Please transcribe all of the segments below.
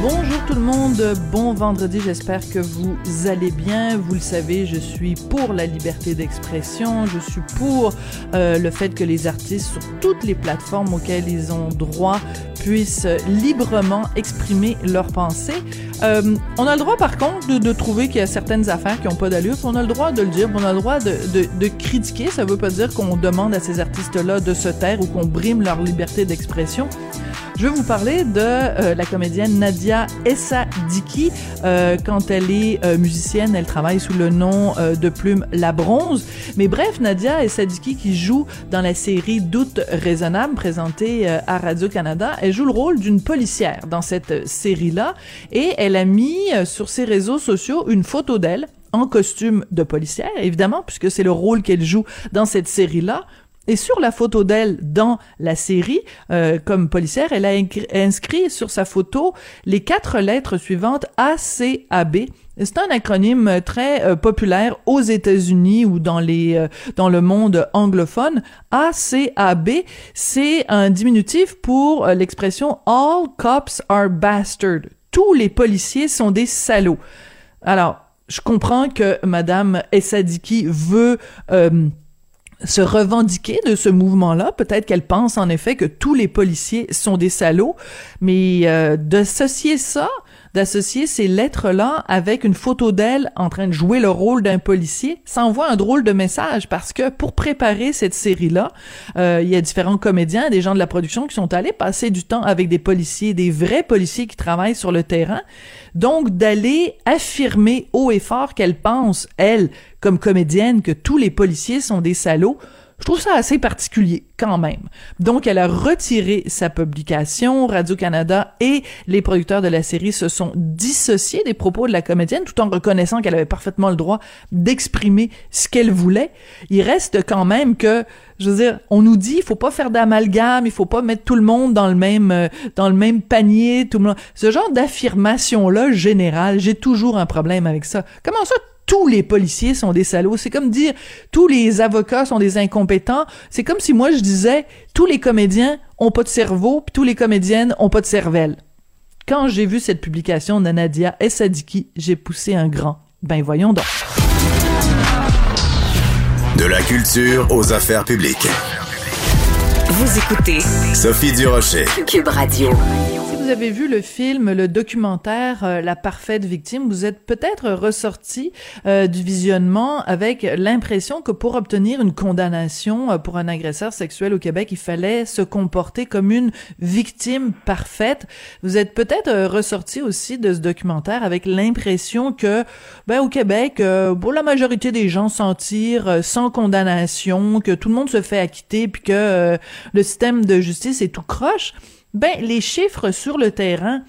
Bonjour tout le monde, bon vendredi, j'espère que vous allez bien. Vous le savez, je suis pour la liberté d'expression, je suis pour euh, le fait que les artistes sur toutes les plateformes auxquelles ils ont droit puissent librement exprimer leurs pensées. Euh, on a le droit par contre de, trouver qu'il y a certaines affaires qui n'ont pas d'allure, on a le droit de le dire, on a le droit de, de, critiquer, ça veut pas dire qu'on demande à ces artistes-là de se taire ou qu'on brime leur liberté d'expression. Je vais vous parler de euh, la comédienne Nadia Essadiki. Euh, quand elle est euh, musicienne, elle travaille sous le nom euh, de plume La Bronze. Mais bref, Nadia Essadiki qui joue dans la série Doute raisonnable présentée à Radio-Canada, elle joue le rôle d'une policière dans cette série-là et elle a mis sur ses réseaux sociaux une photo d'elle en costume de policière, évidemment, puisque c'est le rôle qu'elle joue dans cette série-là. Et sur la photo d'elle dans la série, euh, comme policière, elle a inscrit sur sa photo les quatre lettres suivantes ACAB. C'est un acronyme très euh, populaire aux États-Unis ou dans les euh, dans le monde anglophone. ACAB, c'est un diminutif pour euh, l'expression All cops are bastards. Tous les policiers sont des salauds. Alors, je comprends que Madame Essadiki veut se revendiquer de ce mouvement-là. Peut-être qu'elle pense en effet que tous les policiers sont des salauds, mais euh, d'associer ça, d'associer ces lettres-là avec une photo d'elle en train de jouer le rôle d'un policier, ça envoie un drôle de message parce que pour préparer cette série-là, euh, il y a différents comédiens, des gens de la production qui sont allés passer du temps avec des policiers, des vrais policiers qui travaillent sur le terrain. Donc d'aller affirmer haut et fort qu'elle pense, elle, comme comédienne, que tous les policiers sont des salauds, je trouve ça assez particulier quand même. Donc, elle a retiré sa publication. Radio-Canada et les producteurs de la série se sont dissociés des propos de la comédienne tout en reconnaissant qu'elle avait parfaitement le droit d'exprimer ce qu'elle voulait. Il reste quand même que, je veux dire, on nous dit, il faut pas faire d'amalgame, il faut pas mettre tout le monde dans le même, euh, dans le même panier, tout le monde. Ce genre d'affirmation-là générale, j'ai toujours un problème avec ça. Comment ça, tous les policiers sont des salauds. C'est comme dire tous les avocats sont des incompétents. C'est comme si moi je disais tous les comédiens ont pas de cerveau, puis tous les comédiennes ont pas de cervelle. Quand j'ai vu cette publication de Nadia Essadiki, j'ai poussé un grand. Ben voyons donc. De la culture aux affaires publiques. Vous écoutez Sophie Durocher. Cube Radio. Vous avez vu le film, le documentaire euh, La parfaite victime, vous êtes peut-être ressorti euh, du visionnement avec l'impression que pour obtenir une condamnation euh, pour un agresseur sexuel au Québec, il fallait se comporter comme une victime parfaite. Vous êtes peut-être euh, ressorti aussi de ce documentaire avec l'impression que, ben, au Québec, euh, pour la majorité des gens s'en tirent euh, sans condamnation, que tout le monde se fait acquitter, puis que le système de justice est tout croche. Ben, les chiffres sur le terrain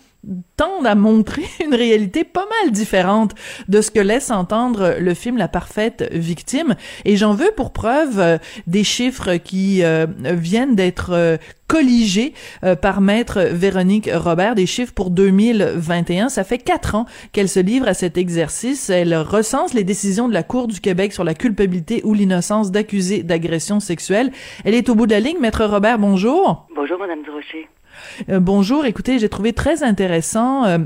tendent à montrer une réalité pas mal différente de ce que laisse entendre le film La parfaite victime. Et j'en veux pour preuve euh, des chiffres qui euh, viennent d'être euh, colligés par maître Véronique Robert, des chiffres pour 2021. Ça fait quatre ans qu'elle se livre à cet exercice. Elle recense les décisions de la Cour du Québec sur la culpabilité ou l'innocence d'accusés d'agression sexuelle. Elle est au bout de la ligne. Maître Robert, bonjour. Bonjour, Madame Durocher. Euh, bonjour, écoutez, j'ai trouvé très intéressant euh,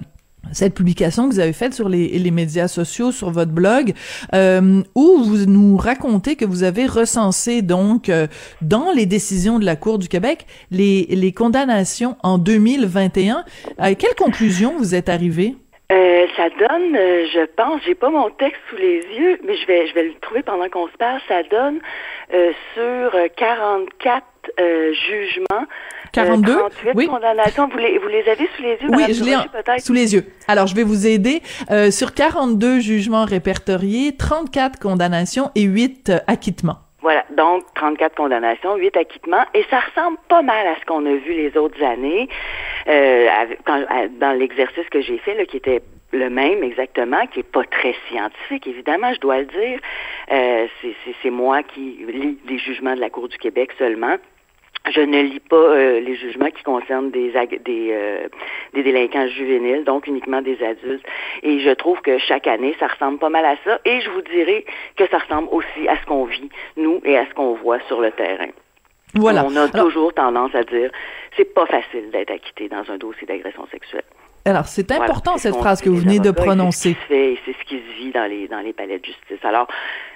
cette publication que vous avez faite sur les, médias sociaux, sur votre blog, euh, où vous nous racontez que vous avez recensé donc dans les décisions de la Cour du Québec les, condamnations en 2021. À quelle conclusion vous êtes arrivé? Ça donne, je pense, j'ai pas mon texte sous les yeux, mais je vais, je vais le trouver pendant qu'on se parle. Ça donne sur euh, 44 euh, jugements. 42? euh, 38 Oui. condamnations. Vous les, vous les avez sous les yeux, Oui, je l'ai sous les yeux. Alors, je vais vous aider. Euh, sur 42 jugements répertoriés, 34 condamnations et 8 euh, acquittements. Voilà, donc 34 condamnations, 8 acquittements, et ça ressemble pas mal à ce qu'on a vu les autres années euh, quand- dans l'exercice que j'ai fait, là, qui était le même exactement, qui est pas très scientifique, évidemment, je dois le dire. Euh, c'est- moi qui lis les jugements de la Cour du Québec seulement. Je ne lis pas euh, les jugements qui concernent des des, euh, des délinquants juvéniles, donc uniquement des adultes. Et je trouve que chaque année, ça ressemble pas mal à ça. Et je vous dirais que ça ressemble aussi à ce qu'on vit, nous, et à ce qu'on voit sur le terrain. Voilà. On a toujours tendance à dire c'est pas facile d'être acquitté dans un dossier d'agression sexuelle. Alors, c'est important cette phrase que vous venez de prononcer. C'est ce qui se vit dans les dans les palais de justice? Alors,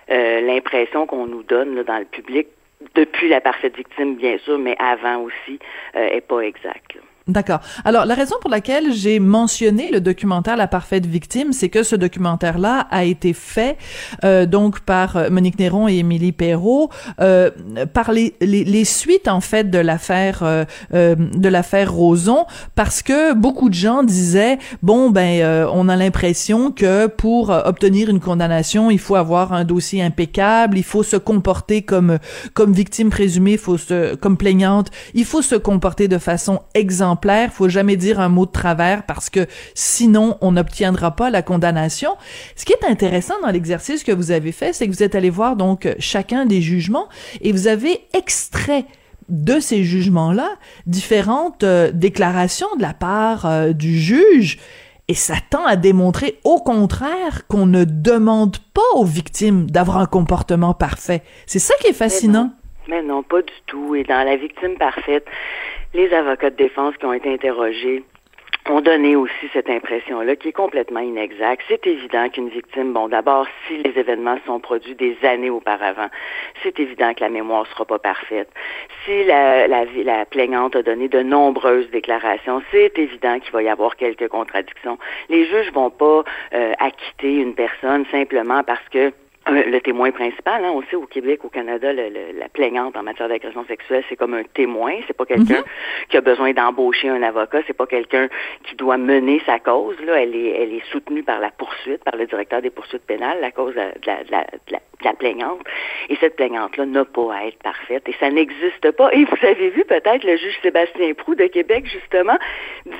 euh, l'impression qu'on nous donne là, dans le public depuis la parfaite victime, bien sûr, mais avant aussi, euh, est pas exact. D'accord. Alors, la raison pour laquelle j'ai mentionné le documentaire La parfaite victime, c'est que ce documentaire-là a été fait euh, donc par euh, Monique Néron et Émilie Perrault euh, par les, les, les, suites en fait de l'affaire euh, euh de l'affaire Roson, parce que beaucoup de gens disaient bon ben euh, on a l'impression que pour obtenir une condamnation, il faut avoir un dossier impeccable, il faut se comporter comme comme victime présumée, faut se comme plaignante, il faut se comporter de façon exemplaire exemplaire, faut jamais dire un mot de travers parce que sinon on n'obtiendra pas la condamnation. Ce qui est intéressant dans l'exercice que vous avez fait, c'est que vous êtes allé voir donc chacun des jugements et vous avez extrait de ces jugements-là différentes euh, déclarations de la part euh, du juge et ça tend à démontrer au contraire qu'on ne demande pas aux victimes d'avoir un comportement parfait. C'est ça qui est fascinant. Mais non, pas du tout. Et dans la victime parfaite, les avocats de défense qui ont été interrogés ont donné aussi cette impression-là qui est complètement inexacte. C'est évident qu'une victime, bon, d'abord, si les événements sont produits des années auparavant, c'est évident que la mémoire sera pas parfaite. Si la, la, la plaignante a donné de nombreuses déclarations, c'est évident qu'il va y avoir quelques contradictions. Les juges vont pas euh, acquitter une personne simplement parce que le témoin principal, hein, on sait au Québec, au Canada, le, la plaignante en matière d'agression sexuelle, c'est comme un témoin. C'est pas quelqu'un mhm. qui a besoin d'embaucher un avocat. C'est pas quelqu'un qui doit mener sa cause. Là, elle est, elle est soutenue par la poursuite, par le directeur des poursuites pénales, la cause de la, de la, de la, plaignante. Et cette plaignante-là n'a pas à être parfaite. Et ça n'existe pas. Et vous avez vu peut-être le juge Sébastien Prou de Québec, justement,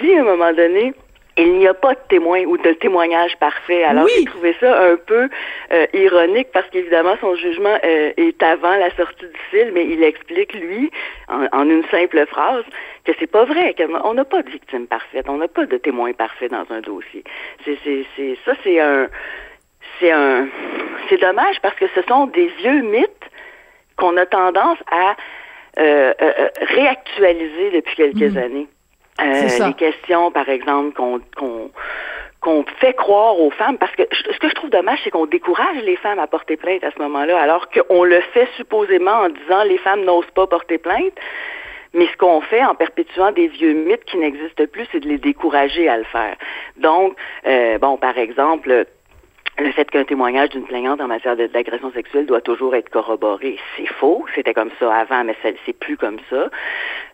dit à un moment donné il n'y a pas de témoin ou de témoignage parfait. Alors j'ai trouvé ça un peu euh, ironique parce qu'évidemment son jugement euh, est avant la sortie du film, mais il explique lui en, une simple phrase que c'est pas vrai, qu'on n'a pas de victime parfaite, on n'a pas de témoin parfait dans un dossier. C'est c'est c'est ça c'est un c'est un c'est dommage parce que ce sont des vieux mythes qu'on a tendance à euh, réactualiser depuis quelques mm. années. Euh, les questions, par exemple, qu'on qu'on fait croire aux femmes, parce que ce que je trouve dommage, c'est qu'on décourage les femmes à porter plainte à ce moment-là, alors qu'on le fait supposément en disant les femmes n'osent pas porter plainte. Mais ce qu'on fait en perpétuant des vieux mythes qui n'existent plus, c'est de les décourager à le faire. Donc, euh, bon, par exemple, le fait qu'un témoignage d'une plaignante en matière d'agression sexuelle doit toujours être corroboré, c'est faux. C'était comme ça avant, mais c'est plus comme ça.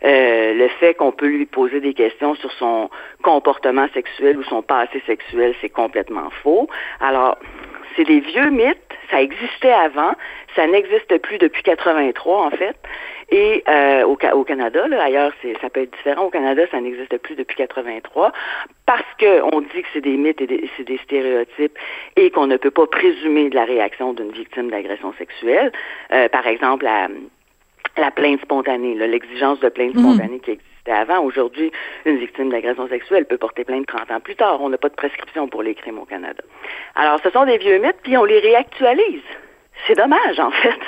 Euh, le fait qu'on peut lui poser des questions sur son comportement sexuel ou son passé sexuel, c'est complètement faux. Alors, c'est des vieux mythes. Ça existait avant. Ça n'existe plus depuis 83, en fait. Et euh, au, au, Canada, là, ailleurs, ça peut être différent. Au Canada, ça n'existe plus depuis 83 parce qu'on dit que c'est des mythes et c'est des stéréotypes et qu'on ne peut pas présumer de la réaction d'une victime d'agression sexuelle. Euh, par exemple, la, la plainte spontanée, l'exigence de plainte mhm. spontanée qui existait avant. Aujourd'hui, une victime d'agression sexuelle peut porter plainte 30 ans plus tard. On n'a pas de prescription pour les crimes au Canada. Alors, ce sont des vieux mythes, puis on les réactualise. C'est dommage, en fait.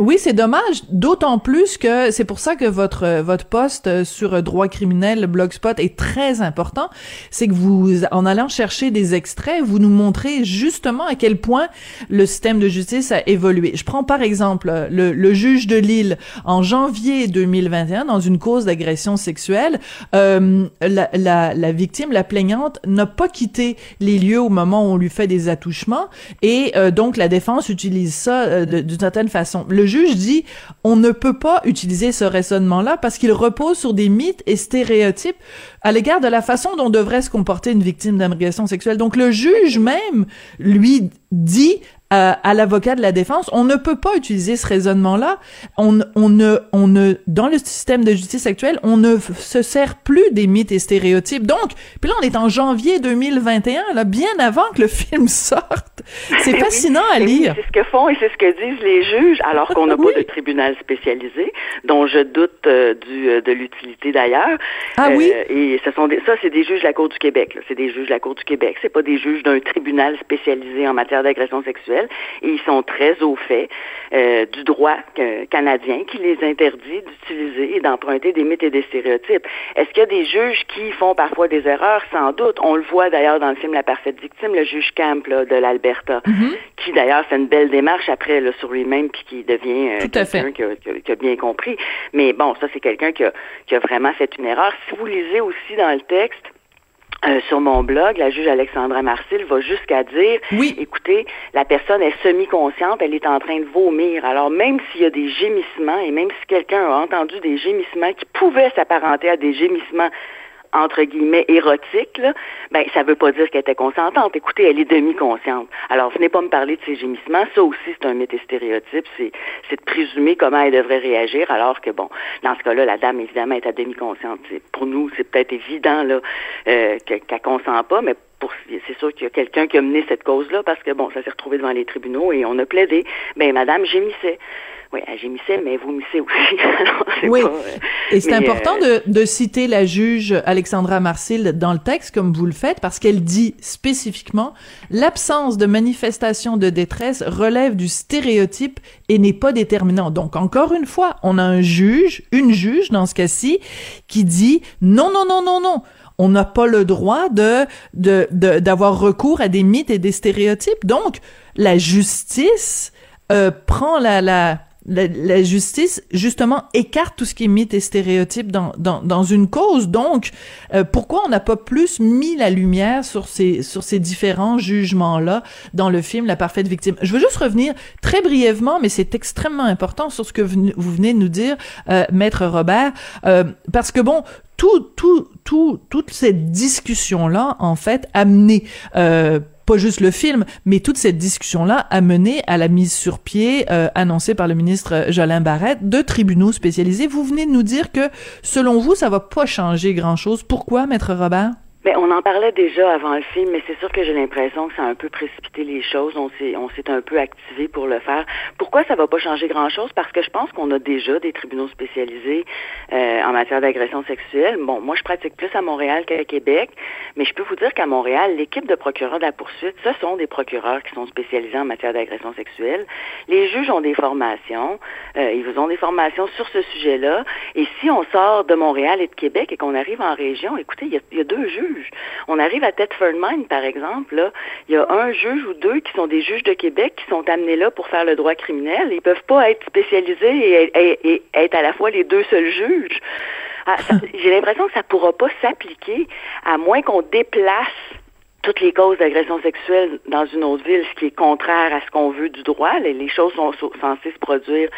Oui, c'est dommage, d'autant plus que c'est pour ça que votre votre poste sur droit criminel Blogspot est très important, c'est que vous en allant chercher des extraits, vous nous montrez justement à quel point le système de justice a évolué. Je prends par exemple le, le juge de Lille en janvier 2021 dans une cause d'agression sexuelle, euh, la, la, la, victime, la plaignante n'a pas quitté les lieux au moment où on lui fait des attouchements et euh, donc la défense utilise ça euh, d'une certaine façon. Le juge dit on ne peut pas utiliser ce raisonnement-là parce qu'il repose sur des mythes et stéréotypes à l'égard de la façon dont devrait se comporter une victime d'agression sexuelle. Donc le juge même, lui, dit à l'avocat de la défense, on ne peut pas utiliser ce raisonnement-là. On, on ne, on ne, dans le système de justice actuel, on ne se sert plus des mythes et stéréotypes. Donc, puis là, on est en janvier 2021, là, bien avant que le film sorte. C'est fascinant à lire. c'est ce que font et c'est ce que disent les juges, alors qu'on n'a pas de tribunal spécialisé, dont je doute euh, du, euh, de l'utilité d'ailleurs. Ah oui? Euh, et ce sont des, ça, c'est des juges de la Cour du Québec. C'est des juges de la Cour du Québec. C'est pas des juges d'un tribunal spécialisé en matière d'agression sexuelle et ils sont très au fait euh, du droit canadien qui les interdit d'utiliser et d'emprunter des mythes et des stéréotypes. Est-ce qu'il y a des juges qui font parfois des erreurs? Sans doute. On le voit d'ailleurs dans le film La parfaite victime, le juge Camp de l'Alberta, mm-hmm. qui d'ailleurs fait une belle démarche après là, sur lui-même puis qui devient euh, quelqu'un qui, a bien compris. Mais bon, ça c'est quelqu'un qui a, qui a vraiment fait une erreur. Si vous lisez aussi dans le texte, euh, sur mon blog, la juge Alexandra Marcil va jusqu'à dire, oui. écoutez, la personne est semi-consciente, elle est en train de vomir. Alors même s'il y a des gémissements et même si quelqu'un a entendu des gémissements qui pouvaient s'apparenter à des gémissements entre guillemets érotique, là, ben ça veut pas dire qu'elle était consentante. Écoutez, elle est demi-consciente. Alors, venez pas me parler de ses gémissements. Ça aussi, c'est un mythe et stéréotype. C'est, de présumer comment elle devrait réagir, alors que bon, dans ce cas-là, la dame évidemment est à demi-consciente. pour nous, c'est peut-être évident là euh, qu'elle consent pas, mais c'est sûr qu'il y a quelqu'un qui a mené cette cause-là parce que bon, ça s'est retrouvé devant les tribunaux et on a plaidé. Ben, madame gémissait. Oui, elle gémissait, mais vomissait aussi. oui. Euh, et c'est important euh, de, de, citer la juge Alexandra Marcil dans le texte, comme vous le faites, parce qu'elle dit spécifiquement l'absence de manifestation de détresse relève du stéréotype et n'est pas déterminant. Donc, encore une fois, on a un juge, une juge dans ce cas-ci, qui dit non, non, non, non, non on n'a pas le droit de d'avoir recours à des mythes et des stéréotypes. Donc, la justice euh, prend la la, justice justement écarte tout ce qui est mythe et stéréotype dans, dans, dans une cause. Donc, euh, pourquoi on n'a pas plus mis la lumière sur ces sur ces différents jugements là dans le film La parfaite victime? Je veux juste revenir très brièvement, mais c'est extrêmement important sur ce que vous, venez de nous dire, euh, maître Robert, parce que bon, tout, tout, tout, toute cette discussion-là, en fait, a mené, euh, pas juste le film, mais toute cette discussion-là a mené à la mise sur pied euh, annoncée par le ministre Jolin Barrette de tribunaux spécialisés. Vous venez de nous dire que, selon vous, ça va pas changer grand-chose. Pourquoi, maître Robert? Mais on en parlait déjà avant le film, mais c'est sûr que j'ai l'impression que ça a un peu précipité les choses. On s'est, on s'est un peu activé pour le faire. Pourquoi ça va pas changer grand-chose? Parce que je pense qu'on a déjà des tribunaux spécialisés euh, en matière d'agression sexuelle. Bon, moi, je pratique plus à Montréal qu'à Québec, mais je peux vous dire qu'à Montréal, l'équipe de procureurs de la poursuite, ce sont des procureurs qui sont spécialisés en matière d'agression sexuelle. Les juges ont des formations. Euh, ils ont des formations sur ce sujet-là. Et si on sort de Montréal et de Québec et qu'on arrive en région, écoutez, il y a deux juges on arrive à Thetford Mine, par exemple, là, il y a un juge ou deux qui sont des juges de Québec qui sont amenés là pour faire le droit criminel. Ils peuvent pas être spécialisés et, être à la fois les deux seuls juges. Ah, j'ai l'impression que ça pourra pas s'appliquer à moins qu'on déplace toutes les causes d'agression sexuelle dans une autre ville, ce qui est contraire à ce qu'on veut du droit. Les, choses sont censées se produire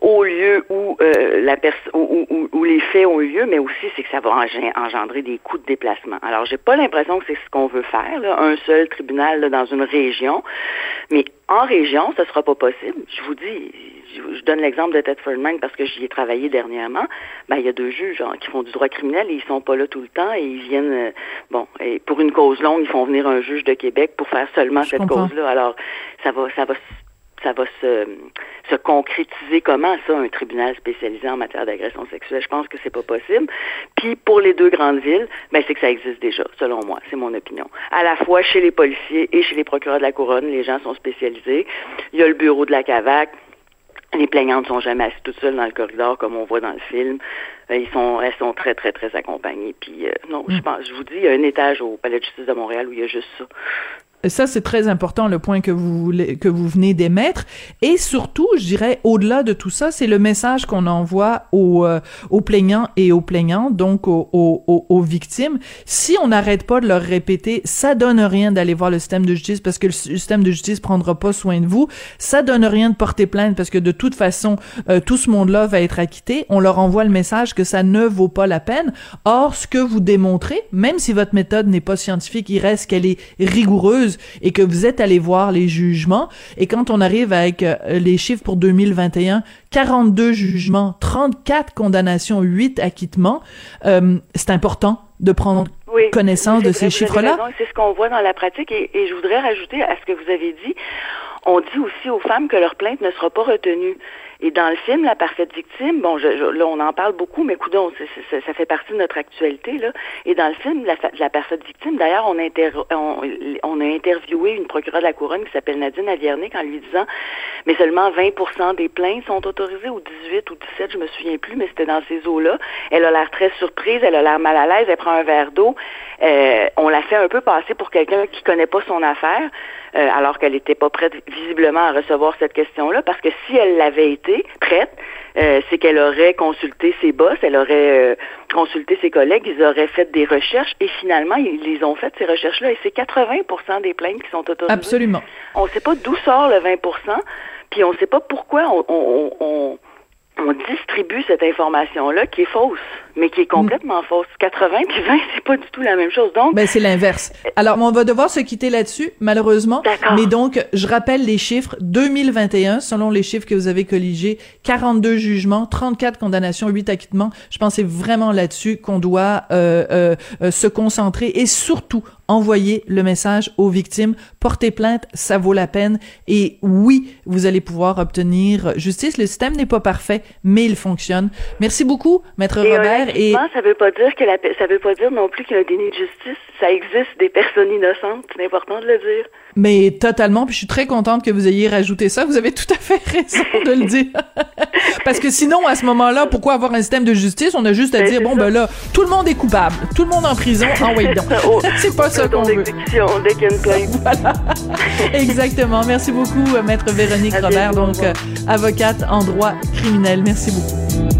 au lieu où euh, la où, où, où, les faits ont eu lieu, mais aussi c'est que ça va engendrer des coûts de déplacement. Alors j'ai pas l'impression que c'est ce qu'on veut faire, là, un seul tribunal dans une région, mais en région, ce sera pas possible. Je vous dis, je, donne l'exemple de Thetford Mine parce que j'y ai travaillé dernièrement. Ben, il y a deux juges hein, qui font du droit criminel et ils sont pas là tout le temps et ils viennent, euh, bon, et pour une cause longue, ils font venir un juge de Québec pour faire seulement cette cause-là. Alors, ça va, ça va ça va se, se concrétiser comment ça, un tribunal spécialisé en matière d'agression sexuelle? Je pense que c'est pas possible. Puis pour les deux grandes villes, ben c'est que ça existe déjà, selon moi, c'est mon opinion. À la fois chez les policiers et chez les procureurs de la couronne, les gens sont spécialisés. Il y a le bureau de la CAVAC, les plaignantes sont jamais assises toutes seules dans le corridor comme on voit dans le film. Euh, ils sont, elles sont très, très, très accompagnées. Puis euh, non, je mm. pense, je vous dis, il y a un étage au Palais de justice de Montréal où il y a juste ça ça, c'est très important, le point que vous, voulez, que vous venez d'émettre. Et surtout, je dirais, au-delà de tout ça, c'est le message qu'on envoie aux, euh, aux plaignants et aux plaignantes, donc aux, aux, aux victimes. Si on n'arrête pas de leur répéter, ça donne rien d'aller voir le système de justice parce que le système de justice prendra pas soin de vous. Ça donne rien de porter plainte parce que de toute façon, euh, tout ce monde-là va être acquitté. On leur envoie le message que ça ne vaut pas la peine. Or, ce que vous démontrez, même si votre méthode n'est pas scientifique, il reste qu'elle est rigoureuse sérieuse et que vous êtes allé voir les jugements et quand on arrive avec euh, les chiffres pour 2021, 42 jugements, 34 condamnations, 8 acquittements, euh, c'est important de prendre connaissance de ces chiffres-là. C'est ce qu'on voit dans la pratique et, et je voudrais rajouter à ce que vous avez dit, on dit aussi aux femmes que leur plainte ne sera pas retenue. Et dans le film, La parfaite victime, bon, je, là, on en parle beaucoup, mais coudon, ça, fait partie de notre actualité, là. Et dans le film, La, la parfaite victime, d'ailleurs, on, on, on, a interviewé une procureure de la Couronne qui s'appelle Nadine Aviernick en lui disant, mais seulement 20% des plaintes sont autorisées, ou 18 ou 17, je me souviens plus, mais c'était dans ces eaux-là. Elle a l'air très surprise, elle a l'air mal à l'aise, elle prend un verre d'eau. Euh, on l'a fait un peu passer pour quelqu'un qui connaît pas son affaire. Euh, alors qu'elle n'était pas prête visiblement à recevoir cette question-là, parce que si elle l'avait été prête, euh, c'est qu'elle aurait consulté ses boss, elle aurait euh, consulté ses collègues, ils auraient fait des recherches et finalement, ils les ont fait, ces recherches-là, et c'est 80% des plaintes qui sont autorisées. Absolument. On ne sait pas d'où sort le 20% puis on ne sait pas pourquoi on on distribue cette information-là qui est fausse, mais qui est complètement fausse. 80 puis 20, c'est pas du tout la même chose. Donc, ben c'est l'inverse. Alors, on va devoir se quitter là-dessus, malheureusement. Mais donc, je rappelle les chiffres. 2021, selon les chiffres que vous avez colligés, 42 jugements, 34 condamnations, 8 acquittements. Je pense que c'est vraiment là-dessus qu'on doit euh, euh, euh, se concentrer et surtout envoyer le message aux victimes, porter plainte, ça vaut la peine. Et oui, vous allez pouvoir obtenir justice. Le système n'est pas parfait, mais il fonctionne. Merci beaucoup, Maître Robert. Et ça veut pas dire que la, ça veut pas dire non plus qu'il y a un déni de justice. Ça existe des personnes innocentes. C'est important de le dire. Mais totalement, puis je suis très contente que vous ayez rajouté ça. Vous avez tout à fait raison de le dire. Parce que sinon, à ce moment-là, pourquoi avoir un système de justice? On a juste à ben, dire, bon, ben là, tout le monde est coupable. Tout le monde en prison. Ah oui, donc. C'est pas ça qu'on veut. Dès qu'il y a une plainte. Voilà. Exactement. Merci beaucoup, Maître Véronique Robert, donc, euh, avocate en droit criminel. Merci beaucoup.